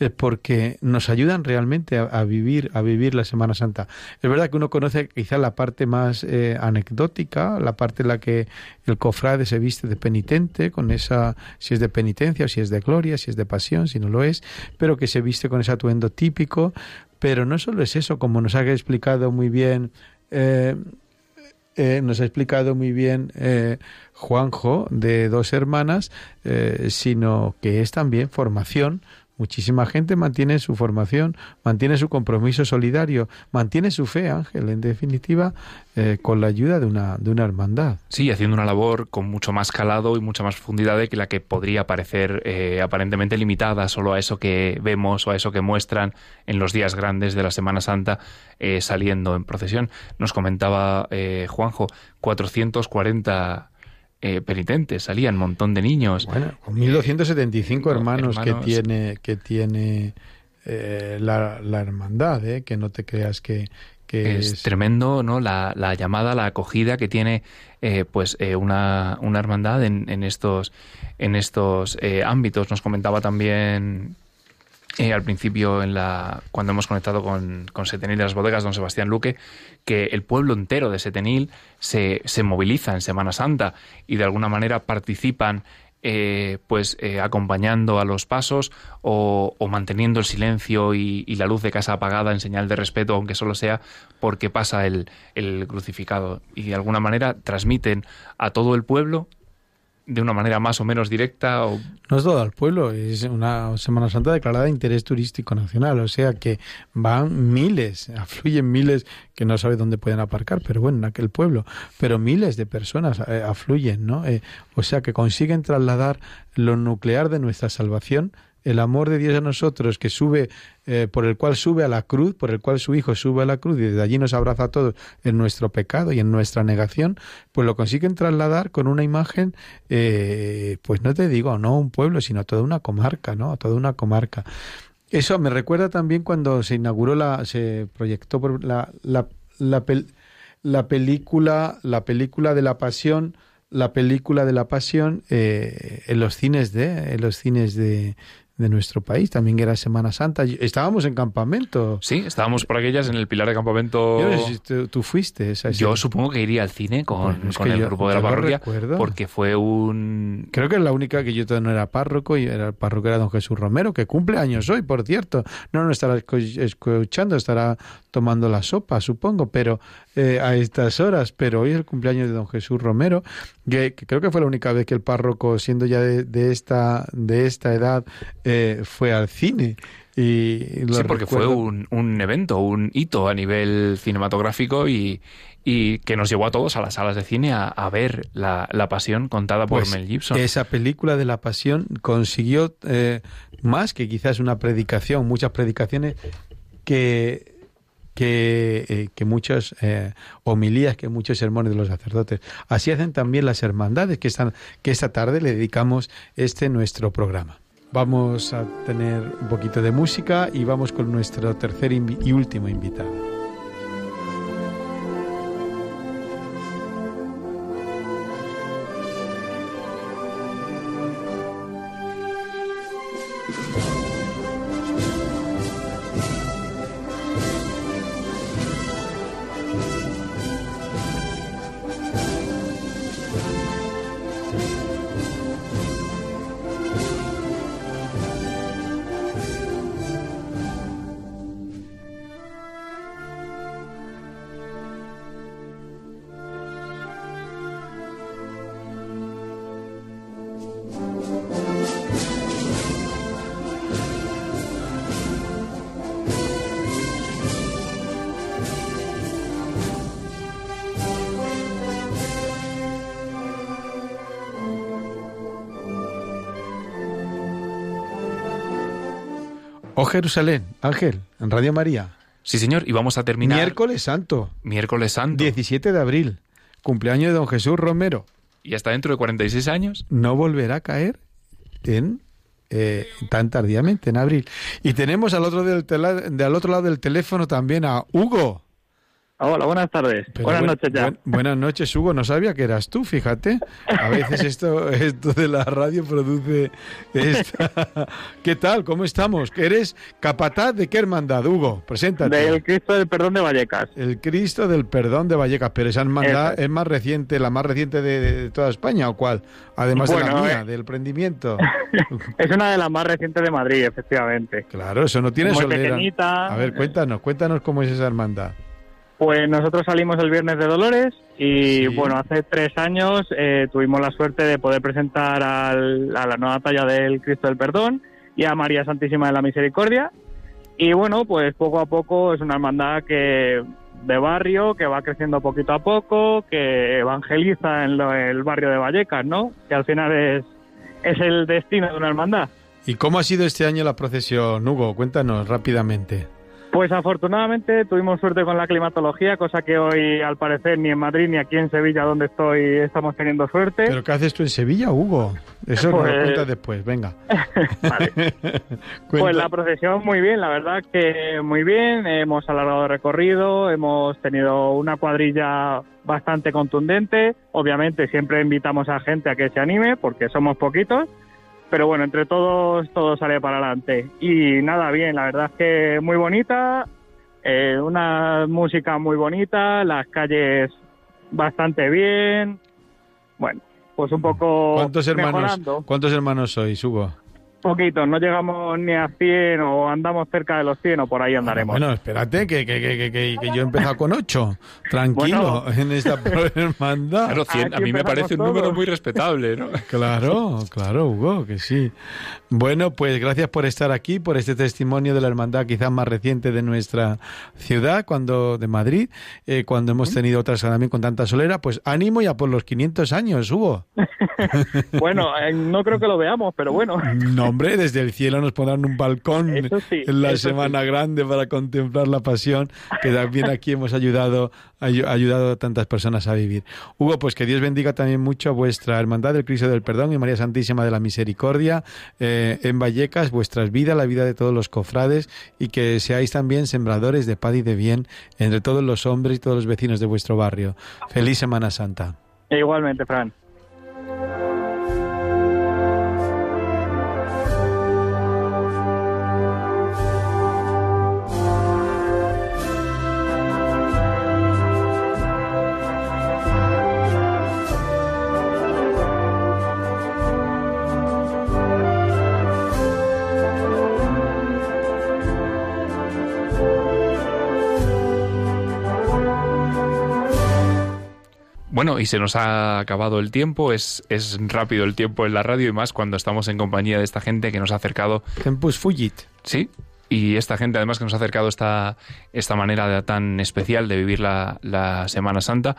eh, porque nos ayudan realmente a, vivir, a vivir la Semana Santa. Es verdad que uno conoce quizá la parte más anecdótica, la parte en la que el cofrade se viste de penitente, con esa, si es de penitencia si es de gloria, si es de pasión, si no lo es, pero que se viste con ese atuendo típico, pero no solo es eso, como nos ha explicado muy bien eh, eh, nos ha explicado muy bien eh, Juanjo de dos hermanas, sino que es también formación Muchísima gente mantiene su formación, mantiene su compromiso solidario, mantiene su fe, Ángel, en definitiva, eh, con la ayuda de una, de una hermandad. Sí, haciendo una labor con mucho más calado y mucha más profundidad de que la que podría parecer eh, aparentemente limitada solo a eso que vemos o a eso que muestran en los días grandes de la Semana Santa eh, saliendo en procesión. Nos comentaba Juanjo, 440 eh, penitentes, salían un montón de niños. Bueno, con 1275 hermanos, que tiene, que tiene eh, la, hermandad, ¿eh? que no te creas que, es, tremendo, ¿no? La, la, llamada, la acogida que tiene, eh, pues, una, una hermandad en, en estos, en estos ámbitos. Nos comentaba también eh, al principio, en la, cuando hemos conectado con, Setenil de las bodegas, don Sebastián Luque, que el pueblo entero de Setenil se, se moviliza en Semana Santa y de alguna manera participan eh, pues eh, acompañando a los pasos o, manteniendo el silencio y, y, la luz de casa apagada en señal de respeto, aunque solo sea porque pasa el, el crucificado. Y de alguna manera transmiten a todo el pueblo de una manera más o menos directa? O... No es todo el pueblo, es una Semana Santa declarada de interés turístico nacional, o sea que van miles, [laughs] afluyen miles que no sabe dónde pueden aparcar, pero bueno, en aquel pueblo, pero miles de personas eh, afluyen, ¿no? Eh, o sea que consiguen trasladar lo nuclear de nuestra salvación el amor de Dios a nosotros, que sube, eh, por el cual sube a la cruz, por el cual su Hijo sube a la cruz y desde allí nos abraza a todos en nuestro pecado y en nuestra negación, pues lo consiguen trasladar con una imagen, eh, pues no te digo, no un pueblo, sino toda una comarca, ¿no? Toda una comarca. Eso me recuerda también cuando se inauguró la, se proyectó por la, la, la, la película, la película de la pasión, la película de la pasión eh, en los cines de, en los cines de, de nuestro país, también era Semana Santa. Estábamos en campamento. Sí, estábamos por aquellas en el pilar de campamento. tú, fuiste. Yo supongo que iría al cine con, el grupo de la parroquia, porque fue un... Creo que es la única que yo todavía no era párroco, y era el párroco era don Jesús Romero, que cumple años hoy, por cierto. No no estará escuchando, estará tomando la sopa, supongo, pero eh, a estas horas. Pero hoy es el cumpleaños de don Jesús Romero, que, creo que fue la única vez que el párroco, siendo ya de, esta, de esta edad, eh, fue al cine. Y sí, porque fue un, un, evento, un hito a nivel cinematográfico y, y que nos llevó a todos a las salas de cine a, ver la, la, pasión contada por pues Mel Gibson. Esa película de la pasión consiguió eh, más que quizás una predicación, muchas predicaciones que que, eh, que muchas eh, homilías, que muchos sermones de los sacerdotes. Así hacen también las hermandades que, están, que esta tarde le dedicamos este nuestro programa. Vamos a tener un poquito de música y vamos con nuestro tercer y último invitado. Oh Jerusalén, Ángel, en Radio María. Sí, señor, y vamos a terminar. Miércoles Santo. Miércoles Santo. 17 de abril, cumpleaños de don Jesús Romero. ¿Y hasta dentro de 46 años? No volverá a caer en eh, tan tardíamente, en abril. Y tenemos al otro, del al otro lado del teléfono también a Hugo. Hola, buenas tardes. buenas noches ya. buenas noches, Hugo. No sabía que eras tú, fíjate. A veces esto, [laughs] esto de la radio produce esta... [laughs] ¿Qué tal? ¿Cómo estamos? ¿Eres capataz de qué hermandad, Hugo? Preséntate. Del Cristo del Perdón de Vallecas. El Cristo del Perdón de Vallecas. Pero esa hermandad es más reciente, la más reciente de, toda España, ¿o cuál? Además de la mía, eh, del prendimiento. [laughs] es una de las más recientes de Madrid, efectivamente. Claro, eso no tiene solera. A ver, cuéntanos, cuéntanos cómo es esa hermandad. Pues nosotros salimos el viernes de Dolores y bueno, hace tres años eh, tuvimos la suerte de poder presentar a la nueva talla del Cristo del Perdón y a María Santísima de la Misericordia. Y bueno, pues poco a poco es una hermandad que de barrio, que va creciendo poquito a poco, que evangeliza en el barrio de Vallecas, ¿no? Que al final es, es el destino de una hermandad. ¿Y cómo ha sido este año la procesión, Hugo? Cuéntanos rápidamente. Pues afortunadamente tuvimos suerte con la climatología, cosa que hoy al parecer ni en Madrid ni aquí en Sevilla donde estoy estamos teniendo suerte. ¿Pero qué haces tú en Sevilla, Hugo? Eso pues... lo cuentas después, venga. [laughs] [laughs] pues la procesión muy bien, la verdad que muy bien, hemos alargado el recorrido, hemos tenido una cuadrilla bastante contundente, obviamente siempre invitamos a gente a que se anime porque somos poquitos pero bueno, entre todos todo sale para adelante. Y nada, bien, la verdad es que muy bonita, eh, una música muy bonita, las calles bastante bien. Bueno, pues un poco ¿Cuántos hermanos, ¿Cuántos hermanos sois, Hugo? Poquito, no llegamos ni a 100 o andamos cerca de los 100 o por ahí andaremos. Bueno, espérate, que, que, que, que, yo he empezado con 8. Tranquilo, [laughs] en esta hermandad. Claro, 100, a mí me parece un número muy respetable, ¿no? [laughs] Claro, claro, Hugo, que sí. Bueno, pues gracias por estar aquí, por este testimonio de la hermandad quizás más reciente de nuestra ciudad, cuando de Madrid, eh, cuando hemos tenido otras también con tanta solera. Pues ánimo ya por los 500 años, Hugo. [laughs] bueno, eh, no creo que lo veamos, pero bueno. No hombre, desde el cielo nos pondrán un balcón en la Semana Grande para contemplar la pasión, que también aquí hemos ayudado, ayudado a tantas personas a vivir. Hugo, pues que Dios bendiga también mucho a vuestra Hermandad del Cristo del Perdón y María Santísima de la Misericordia eh, en Vallecas, vuestras vidas, la vida de todos los cofrades y que seáis también sembradores de paz y de bien entre todos los hombres y todos los vecinos de vuestro barrio. Feliz Semana Santa. igualmente, Fran. Bueno, y se nos ha acabado el tiempo, es, es rápido el tiempo en la radio y más cuando estamos en compañía de esta gente que nos ha acercado. Tempus fugit. Sí, y esta gente además que nos ha acercado esta, esta manera tan especial de vivir la, la Semana Santa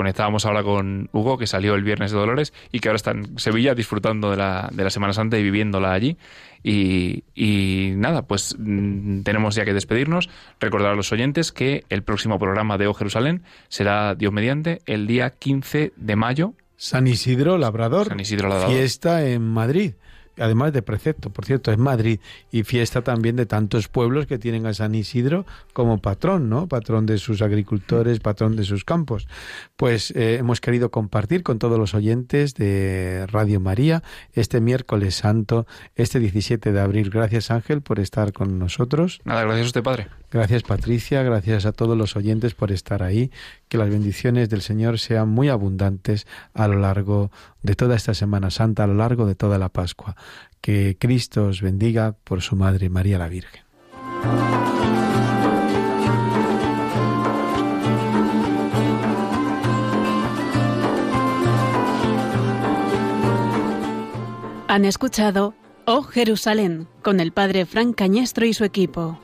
conectábamos ahora con Hugo, que salió el viernes de Dolores y que ahora está en Sevilla disfrutando de la, de la Semana Santa y viviéndola allí. Y, y, nada, pues mm, tenemos ya que despedirnos. Recordar a los oyentes que el próximo programa de O Jerusalén será, Dios mediante, el día 15 de mayo. San Isidro Labrador. San Isidro Labrador. Fiesta en Madrid además de precepto, por cierto, es Madrid y fiesta también de tantos pueblos que tienen a San Isidro como patrón, ¿no? Patrón de sus agricultores, patrón de sus campos. Pues eh, hemos querido compartir con todos los oyentes de Radio María este miércoles santo, este 17 de abril. Gracias Ángel por estar con nosotros. Nada, gracias a usted, Padre. Gracias Patricia, gracias a todos los oyentes por estar ahí. Que las bendiciones del Señor sean muy abundantes a lo largo de toda esta Semana Santa, a lo largo de toda la Pascua. Que Cristo os bendiga por su Madre María la Virgen. Han escuchado Oh Jerusalén con el padre Frank Cañestro y su equipo.